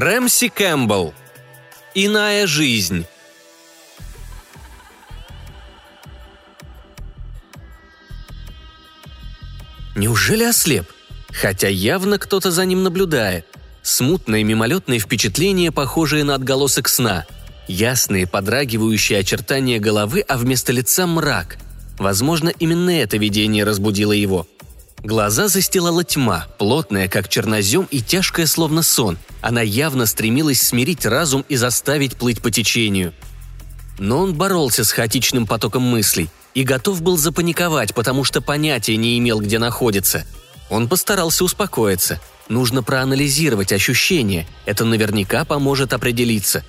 Рэмси Кэмпбелл. Иная жизнь. Неужели ослеп? Хотя явно кто-то за ним наблюдает. Смутные мимолетные впечатления, похожие на отголосок сна. Ясные, подрагивающие очертания головы, а вместо лица мрак. Возможно, именно это видение разбудило его. Глаза застилала тьма, плотная, как чернозем, и тяжкая, словно сон. Она явно стремилась смирить разум и заставить плыть по течению. Но он боролся с хаотичным потоком мыслей и готов был запаниковать, потому что понятия не имел, где находится. Он постарался успокоиться. Нужно проанализировать ощущения, это наверняка поможет определиться.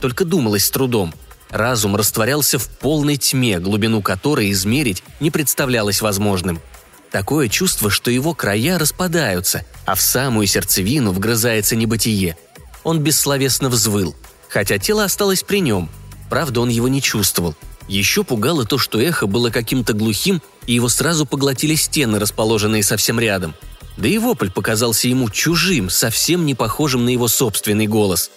Только думалось с трудом. Разум растворялся в полной тьме, глубину которой измерить не представлялось возможным – Такое чувство, что его края распадаются, а в самую сердцевину вгрызается небытие. Он бессловесно взвыл, хотя тело осталось при нем. Правда, он его не чувствовал. Еще пугало то, что эхо было каким-то глухим, и его сразу поглотили стены, расположенные совсем рядом. Да и вопль показался ему чужим, совсем не похожим на его собственный голос.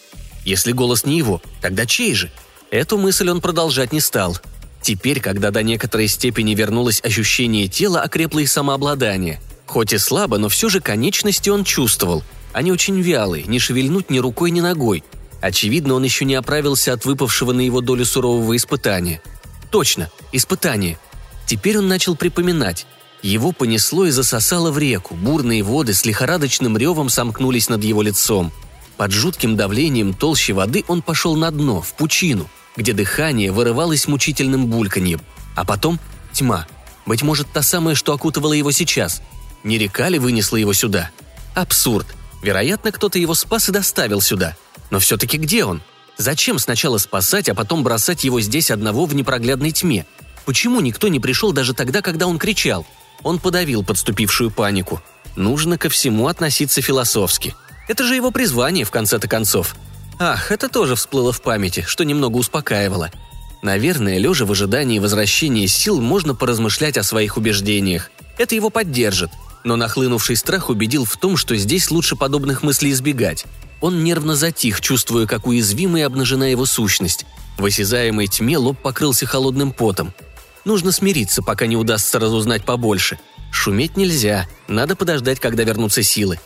Если голос не его, тогда чей же? Эту мысль он продолжать не стал. Теперь, когда до некоторой степени вернулось ощущение тела, окрепло и самообладание. Хоть и слабо, но все же конечности он чувствовал. Они очень вялые, не шевельнуть ни рукой, ни ногой. Очевидно, он еще не оправился от выпавшего на его долю сурового испытания. Точно, испытание. Теперь он начал припоминать. Его понесло и засосало в реку, бурные воды с лихорадочным ревом сомкнулись над его лицом. Под жутким давлением толщи воды он пошел на дно, в пучину – где дыхание вырывалось мучительным бульканьем. А потом тьма. Быть может, та самая, что окутывала его сейчас. Не река ли вынесла его сюда? Абсурд. Вероятно, кто-то его спас и доставил сюда. Но все-таки где он? Зачем сначала спасать, а потом бросать его здесь одного в непроглядной тьме? Почему никто не пришел даже тогда, когда он кричал? Он подавил подступившую панику. Нужно ко всему относиться философски. Это же его призвание, в конце-то концов. Ах, это тоже всплыло в памяти, что немного успокаивало. Наверное, лежа в ожидании возвращения сил, можно поразмышлять о своих убеждениях. Это его поддержит. Но нахлынувший страх убедил в том, что здесь лучше подобных мыслей избегать. Он нервно затих, чувствуя, как уязвима и обнажена его сущность. В осязаемой тьме лоб покрылся холодным потом. Нужно смириться, пока не удастся разузнать побольше. Шуметь нельзя, надо подождать, когда вернутся силы.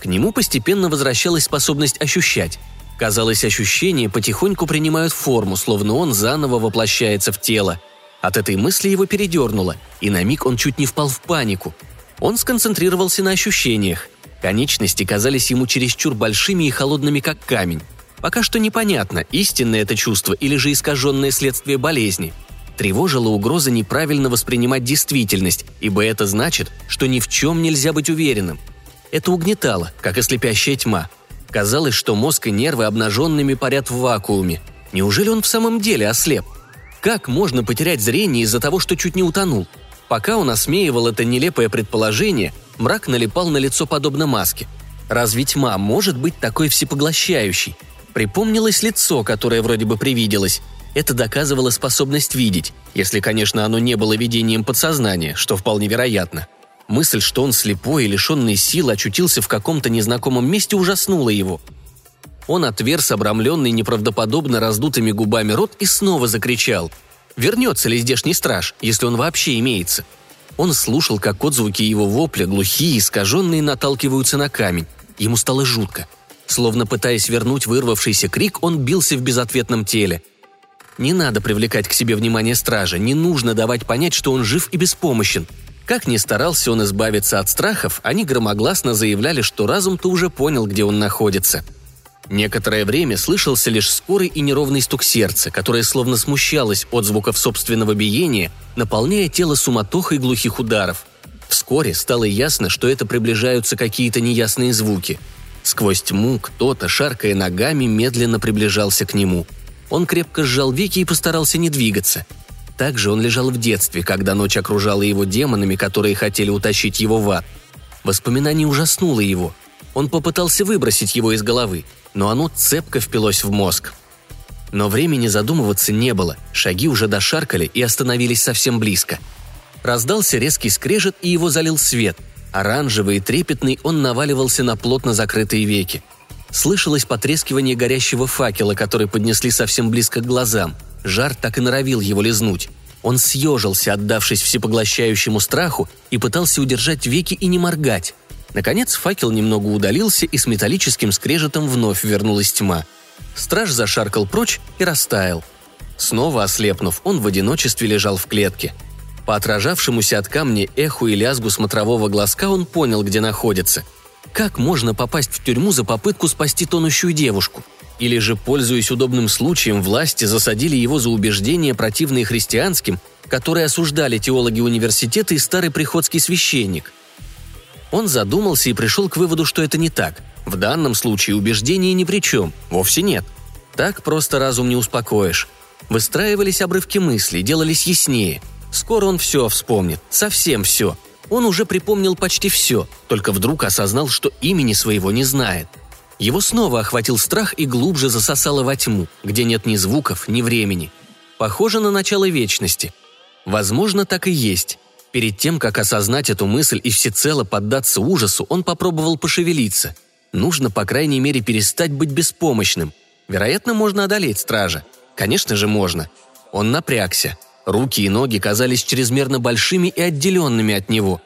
К нему постепенно возвращалась способность ощущать. Казалось, ощущения потихоньку принимают форму, словно он заново воплощается в тело. От этой мысли его передернуло, и на миг он чуть не впал в панику. Он сконцентрировался на ощущениях. Конечности казались ему чересчур большими и холодными, как камень. Пока что непонятно, истинное это чувство или же искаженное следствие болезни. Тревожила угроза неправильно воспринимать действительность, ибо это значит, что ни в чем нельзя быть уверенным. Это угнетало, как и слепящая тьма – Казалось, что мозг и нервы обнаженными парят в вакууме. Неужели он в самом деле ослеп? Как можно потерять зрение из-за того, что чуть не утонул? Пока он осмеивал это нелепое предположение, мрак налипал на лицо подобно маске. Разве тьма может быть такой всепоглощающей? Припомнилось лицо, которое вроде бы привиделось. Это доказывало способность видеть, если, конечно, оно не было видением подсознания, что вполне вероятно – Мысль, что он слепой и лишенный сил очутился в каком-то незнакомом месте, ужаснула его. Он отверз обрамленный неправдоподобно раздутыми губами рот и снова закричал. Вернется ли здешний страж, если он вообще имеется? Он слушал, как отзвуки его вопля, глухие, искаженные, наталкиваются на камень. Ему стало жутко. Словно пытаясь вернуть вырвавшийся крик, он бился в безответном теле. Не надо привлекать к себе внимание стража, не нужно давать понять, что он жив и беспомощен – как ни старался он избавиться от страхов, они громогласно заявляли, что разум-то уже понял, где он находится. Некоторое время слышался лишь скорый и неровный стук сердца, которое словно смущалось от звуков собственного биения, наполняя тело суматохой глухих ударов. Вскоре стало ясно, что это приближаются какие-то неясные звуки. Сквозь тьму кто-то, шаркая ногами, медленно приближался к нему. Он крепко сжал веки и постарался не двигаться – так же он лежал в детстве, когда ночь окружала его демонами, которые хотели утащить его в ад. Воспоминание ужаснуло его. Он попытался выбросить его из головы, но оно цепко впилось в мозг. Но времени задумываться не было, шаги уже дошаркали и остановились совсем близко. Раздался резкий скрежет, и его залил свет. Оранжевый и трепетный он наваливался на плотно закрытые веки. Слышалось потрескивание горящего факела, который поднесли совсем близко к глазам. Жар так и норовил его лизнуть. Он съежился, отдавшись всепоглощающему страху, и пытался удержать веки и не моргать. Наконец факел немного удалился, и с металлическим скрежетом вновь вернулась тьма. Страж зашаркал прочь и растаял. Снова ослепнув, он в одиночестве лежал в клетке. По отражавшемуся от камня эху и лязгу смотрового глазка он понял, где находится. Как можно попасть в тюрьму за попытку спасти тонущую девушку? Или же, пользуясь удобным случаем, власти засадили его за убеждения, противные христианским, которые осуждали теологи университета и старый приходский священник – он задумался и пришел к выводу, что это не так. В данном случае убеждение ни при чем, вовсе нет. Так просто разум не успокоишь. Выстраивались обрывки мыслей, делались яснее. Скоро он все вспомнит, совсем все. Он уже припомнил почти все, только вдруг осознал, что имени своего не знает. Его снова охватил страх и глубже засосало во тьму, где нет ни звуков, ни времени. Похоже на начало вечности. Возможно, так и есть. Перед тем, как осознать эту мысль и всецело поддаться ужасу, он попробовал пошевелиться. Нужно, по крайней мере, перестать быть беспомощным. Вероятно, можно одолеть стража. Конечно же, можно. Он напрягся. Руки и ноги казались чрезмерно большими и отделенными от него.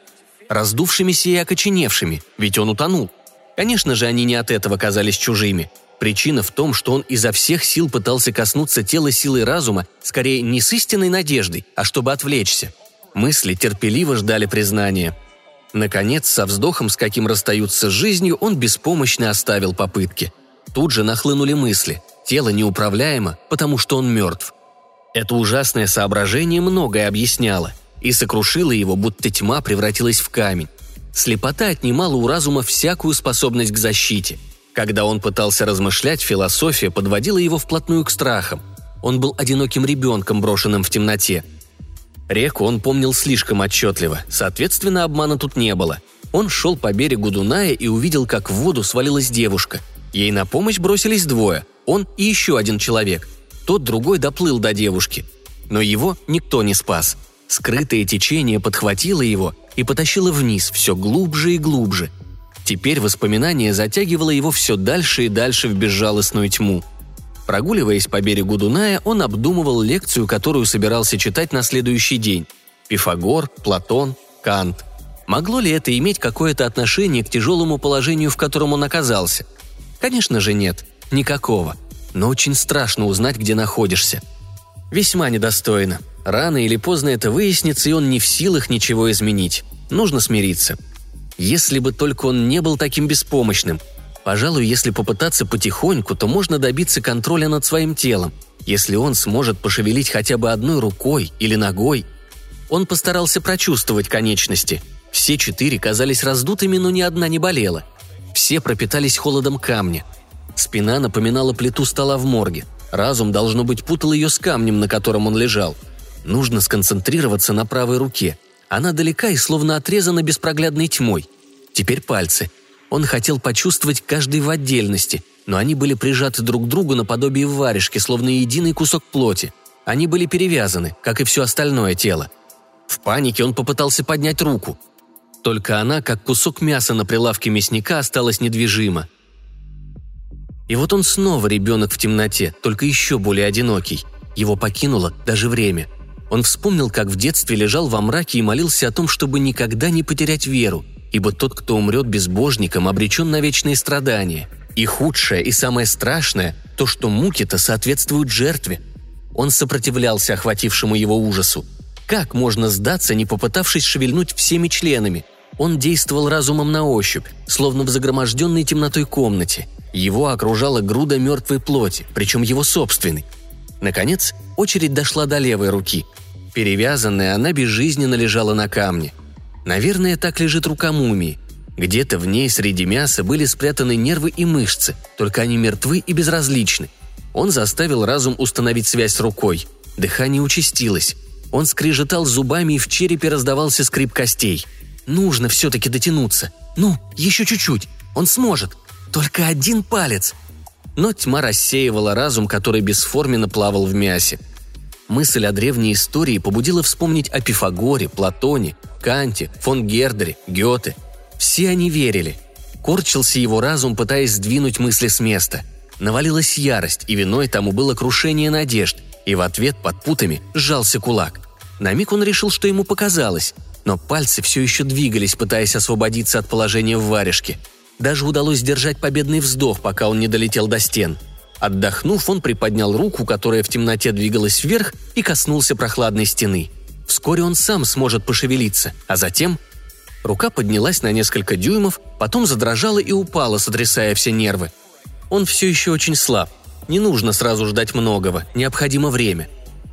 Раздувшимися и окоченевшими, ведь он утонул. Конечно же, они не от этого казались чужими. Причина в том, что он изо всех сил пытался коснуться тела силой разума, скорее не с истинной надеждой, а чтобы отвлечься – Мысли терпеливо ждали признания. Наконец, со вздохом, с каким расстаются с жизнью, он беспомощно оставил попытки. Тут же нахлынули мысли. Тело неуправляемо, потому что он мертв. Это ужасное соображение многое объясняло и сокрушило его, будто тьма превратилась в камень. Слепота отнимала у разума всякую способность к защите. Когда он пытался размышлять, философия подводила его вплотную к страхам. Он был одиноким ребенком, брошенным в темноте – Реку он помнил слишком отчетливо, соответственно, обмана тут не было. Он шел по берегу Дуная и увидел, как в воду свалилась девушка. Ей на помощь бросились двое, он и еще один человек. Тот другой доплыл до девушки. Но его никто не спас. Скрытое течение подхватило его и потащило вниз все глубже и глубже. Теперь воспоминание затягивало его все дальше и дальше в безжалостную тьму – Прогуливаясь по берегу Дуная, он обдумывал лекцию, которую собирался читать на следующий день. Пифагор, Платон, Кант. Могло ли это иметь какое-то отношение к тяжелому положению, в котором он оказался? Конечно же нет, никакого. Но очень страшно узнать, где находишься. Весьма недостойно. Рано или поздно это выяснится, и он не в силах ничего изменить. Нужно смириться. Если бы только он не был таким беспомощным – Пожалуй, если попытаться потихоньку, то можно добиться контроля над своим телом. Если он сможет пошевелить хотя бы одной рукой или ногой. Он постарался прочувствовать конечности. Все четыре казались раздутыми, но ни одна не болела. Все пропитались холодом камня. Спина напоминала плиту стола в морге. Разум, должно быть, путал ее с камнем, на котором он лежал. Нужно сконцентрироваться на правой руке. Она далека и словно отрезана беспроглядной тьмой. Теперь пальцы – он хотел почувствовать каждый в отдельности, но они были прижаты друг к другу наподобие варежки, словно единый кусок плоти. Они были перевязаны, как и все остальное тело. В панике он попытался поднять руку. Только она, как кусок мяса на прилавке мясника, осталась недвижима. И вот он снова ребенок в темноте, только еще более одинокий. Его покинуло даже время. Он вспомнил, как в детстве лежал во мраке и молился о том, чтобы никогда не потерять веру – ибо тот, кто умрет безбожником, обречен на вечные страдания. И худшее, и самое страшное – то, что муки-то соответствуют жертве. Он сопротивлялся охватившему его ужасу. Как можно сдаться, не попытавшись шевельнуть всеми членами? Он действовал разумом на ощупь, словно в загроможденной темнотой комнате. Его окружала груда мертвой плоти, причем его собственной. Наконец, очередь дошла до левой руки. Перевязанная, она безжизненно лежала на камне – Наверное, так лежит рука мумии. Где-то в ней среди мяса были спрятаны нервы и мышцы, только они мертвы и безразличны. Он заставил разум установить связь с рукой. Дыхание участилось. Он скрежетал зубами, и в черепе раздавался скрип костей. Нужно все-таки дотянуться. Ну, еще чуть-чуть. Он сможет. Только один палец. Но тьма рассеивала разум, который бесформенно плавал в мясе. Мысль о древней истории побудила вспомнить о Пифагоре, Платоне, Канте, фон Гердере, Гёте. Все они верили. Корчился его разум, пытаясь сдвинуть мысли с места. Навалилась ярость, и виной тому было крушение надежд, и в ответ под путами сжался кулак. На миг он решил, что ему показалось, но пальцы все еще двигались, пытаясь освободиться от положения в варежке. Даже удалось сдержать победный вздох, пока он не долетел до стен. Отдохнув, он приподнял руку, которая в темноте двигалась вверх, и коснулся прохладной стены. Вскоре он сам сможет пошевелиться, а затем... Рука поднялась на несколько дюймов, потом задрожала и упала, сотрясая все нервы. Он все еще очень слаб. Не нужно сразу ждать многого, необходимо время.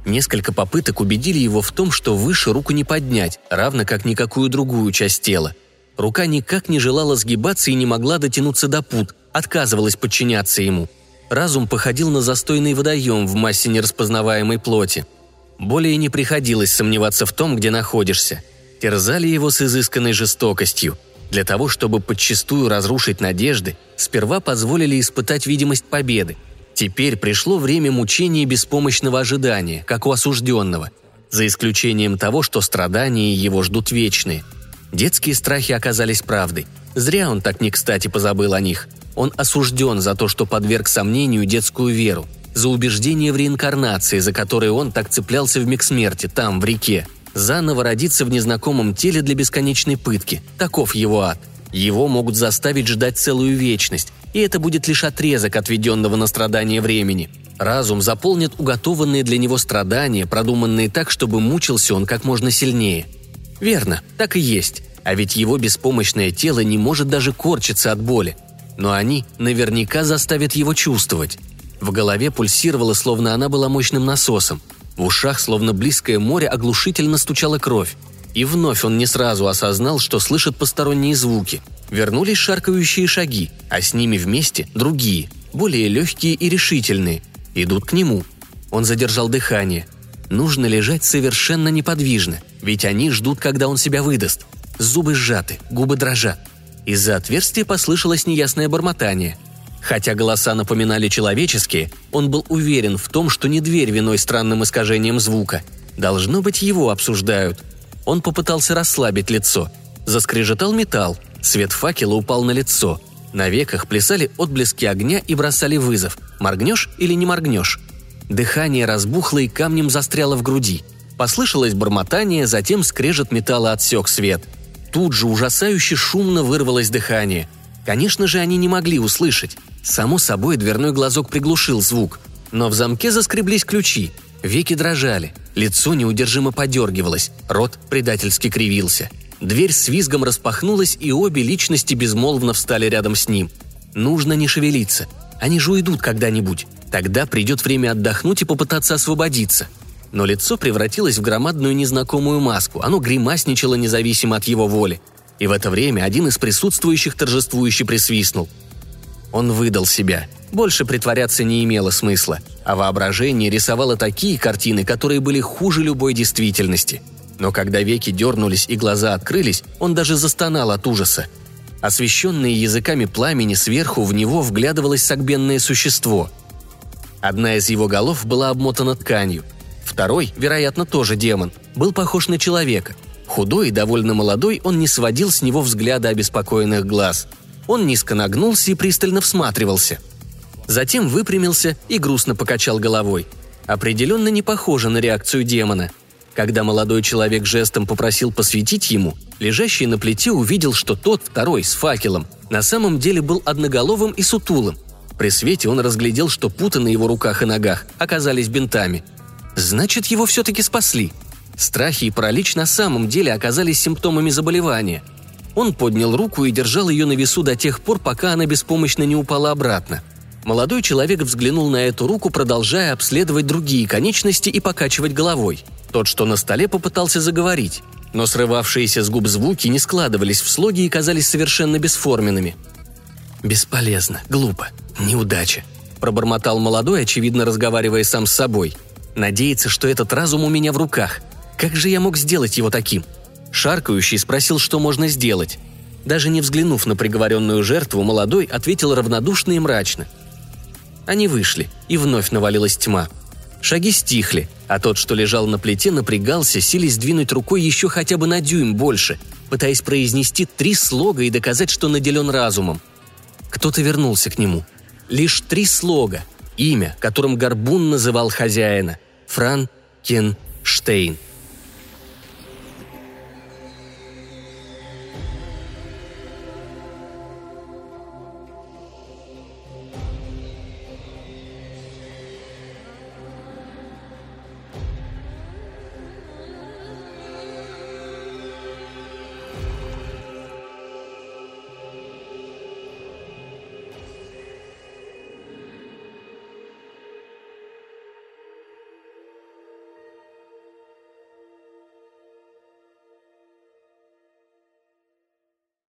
Несколько попыток убедили его в том, что выше руку не поднять, равно как никакую другую часть тела. Рука никак не желала сгибаться и не могла дотянуться до пут, отказывалась подчиняться ему. Разум походил на застойный водоем в массе нераспознаваемой плоти. Более не приходилось сомневаться в том, где находишься. Терзали его с изысканной жестокостью. Для того, чтобы подчистую разрушить надежды, сперва позволили испытать видимость победы – Теперь пришло время мучения и беспомощного ожидания, как у осужденного, за исключением того, что страдания его ждут вечные. Детские страхи оказались правдой. Зря он так не кстати позабыл о них. Он осужден за то, что подверг сомнению детскую веру, за убеждение в реинкарнации, за которое он так цеплялся в миг смерти, там, в реке. Заново родиться в незнакомом теле для бесконечной пытки. Таков его ад. Его могут заставить ждать целую вечность, и это будет лишь отрезок отведенного на страдание времени. Разум заполнит уготованные для него страдания, продуманные так, чтобы мучился он как можно сильнее. Верно, так и есть. А ведь его беспомощное тело не может даже корчиться от боли. Но они наверняка заставят его чувствовать. В голове пульсировало, словно она была мощным насосом. В ушах, словно близкое море, оглушительно стучала кровь. И вновь он не сразу осознал, что слышит посторонние звуки. Вернулись шаркающие шаги, а с ними вместе другие, более легкие и решительные. Идут к нему. Он задержал дыхание. Нужно лежать совершенно неподвижно, ведь они ждут, когда он себя выдаст. Зубы сжаты, губы дрожат. Из-за отверстия послышалось неясное бормотание. Хотя голоса напоминали человеческие, он был уверен в том, что не дверь виной странным искажением звука. Должно быть, его обсуждают – он попытался расслабить лицо. Заскрежетал металл. Свет факела упал на лицо. На веках плясали отблески огня и бросали вызов. Моргнешь или не моргнешь? Дыхание разбухло и камнем застряло в груди. Послышалось бормотание, затем скрежет металла отсек свет. Тут же ужасающе шумно вырвалось дыхание. Конечно же, они не могли услышать. Само собой, дверной глазок приглушил звук. Но в замке заскреблись ключи. Веки дрожали. Лицо неудержимо подергивалось, рот предательски кривился. Дверь с визгом распахнулась, и обе личности безмолвно встали рядом с ним. Нужно не шевелиться. Они же уйдут когда-нибудь. Тогда придет время отдохнуть и попытаться освободиться. Но лицо превратилось в громадную незнакомую маску. Оно гримасничало независимо от его воли. И в это время один из присутствующих торжествующе присвистнул. Он выдал себя – больше притворяться не имело смысла, а воображение рисовало такие картины, которые были хуже любой действительности. Но когда веки дернулись и глаза открылись, он даже застонал от ужаса. Освещенное языками пламени сверху в него вглядывалось согбенное существо. Одна из его голов была обмотана тканью. Второй, вероятно, тоже демон, был похож на человека. Худой и довольно молодой, он не сводил с него взгляда обеспокоенных глаз. Он низко нагнулся и пристально всматривался – Затем выпрямился и грустно покачал головой. Определенно не похоже на реакцию демона. Когда молодой человек жестом попросил посветить ему, лежащий на плите увидел, что тот, второй, с факелом, на самом деле был одноголовым и сутулым. При свете он разглядел, что путы на его руках и ногах оказались бинтами. Значит, его все-таки спасли. Страхи и паралич на самом деле оказались симптомами заболевания. Он поднял руку и держал ее на весу до тех пор, пока она беспомощно не упала обратно – Молодой человек взглянул на эту руку, продолжая обследовать другие конечности и покачивать головой. Тот, что на столе, попытался заговорить, но срывавшиеся с губ звуки не складывались в слоги и казались совершенно бесформенными. «Бесполезно, глупо, неудача», – пробормотал молодой, очевидно разговаривая сам с собой. «Надеется, что этот разум у меня в руках. Как же я мог сделать его таким?» Шаркающий спросил, что можно сделать. Даже не взглянув на приговоренную жертву, молодой ответил равнодушно и мрачно – они вышли, и вновь навалилась тьма. Шаги стихли, а тот, что лежал на плите, напрягался, силясь сдвинуть рукой еще хотя бы на дюйм больше. пытаясь произнести три слога и доказать, что наделен разумом. Кто-то вернулся к нему. Лишь три слога, имя, которым Горбун называл хозяина – Фран Кен Штейн –